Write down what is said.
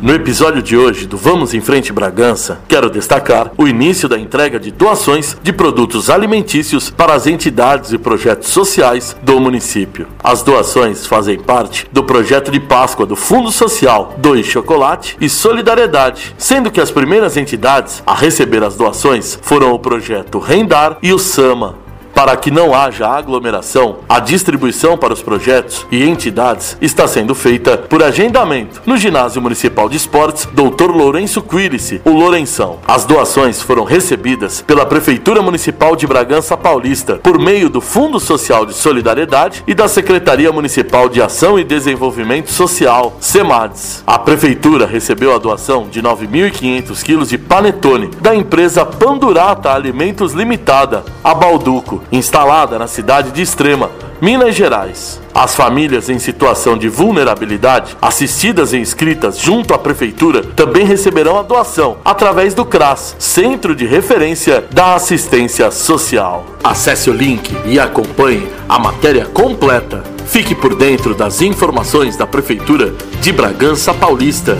No episódio de hoje do Vamos em Frente Bragança, quero destacar o início da entrega de doações de produtos alimentícios para as entidades e projetos sociais do município. As doações fazem parte do projeto de Páscoa do Fundo Social Doe Chocolate e Solidariedade, sendo que as primeiras entidades a receber as doações foram o projeto Rendar e o Sama. Para que não haja aglomeração, a distribuição para os projetos e entidades está sendo feita por agendamento no Ginásio Municipal de Esportes Dr. Lourenço Quirice, o Lourenção. As doações foram recebidas pela Prefeitura Municipal de Bragança Paulista por meio do Fundo Social de Solidariedade e da Secretaria Municipal de Ação e Desenvolvimento Social, SEMADES. A Prefeitura recebeu a doação de 9.500 quilos de panetone da empresa Pandurata Alimentos Limitada, a Balduco, instalada na cidade de Extrema, Minas Gerais. As famílias em situação de vulnerabilidade, assistidas e inscritas junto à Prefeitura, também receberão a doação através do CRAS, Centro de Referência da Assistência Social. Acesse o link e acompanhe a matéria completa. Fique por dentro das informações da Prefeitura de Bragança Paulista.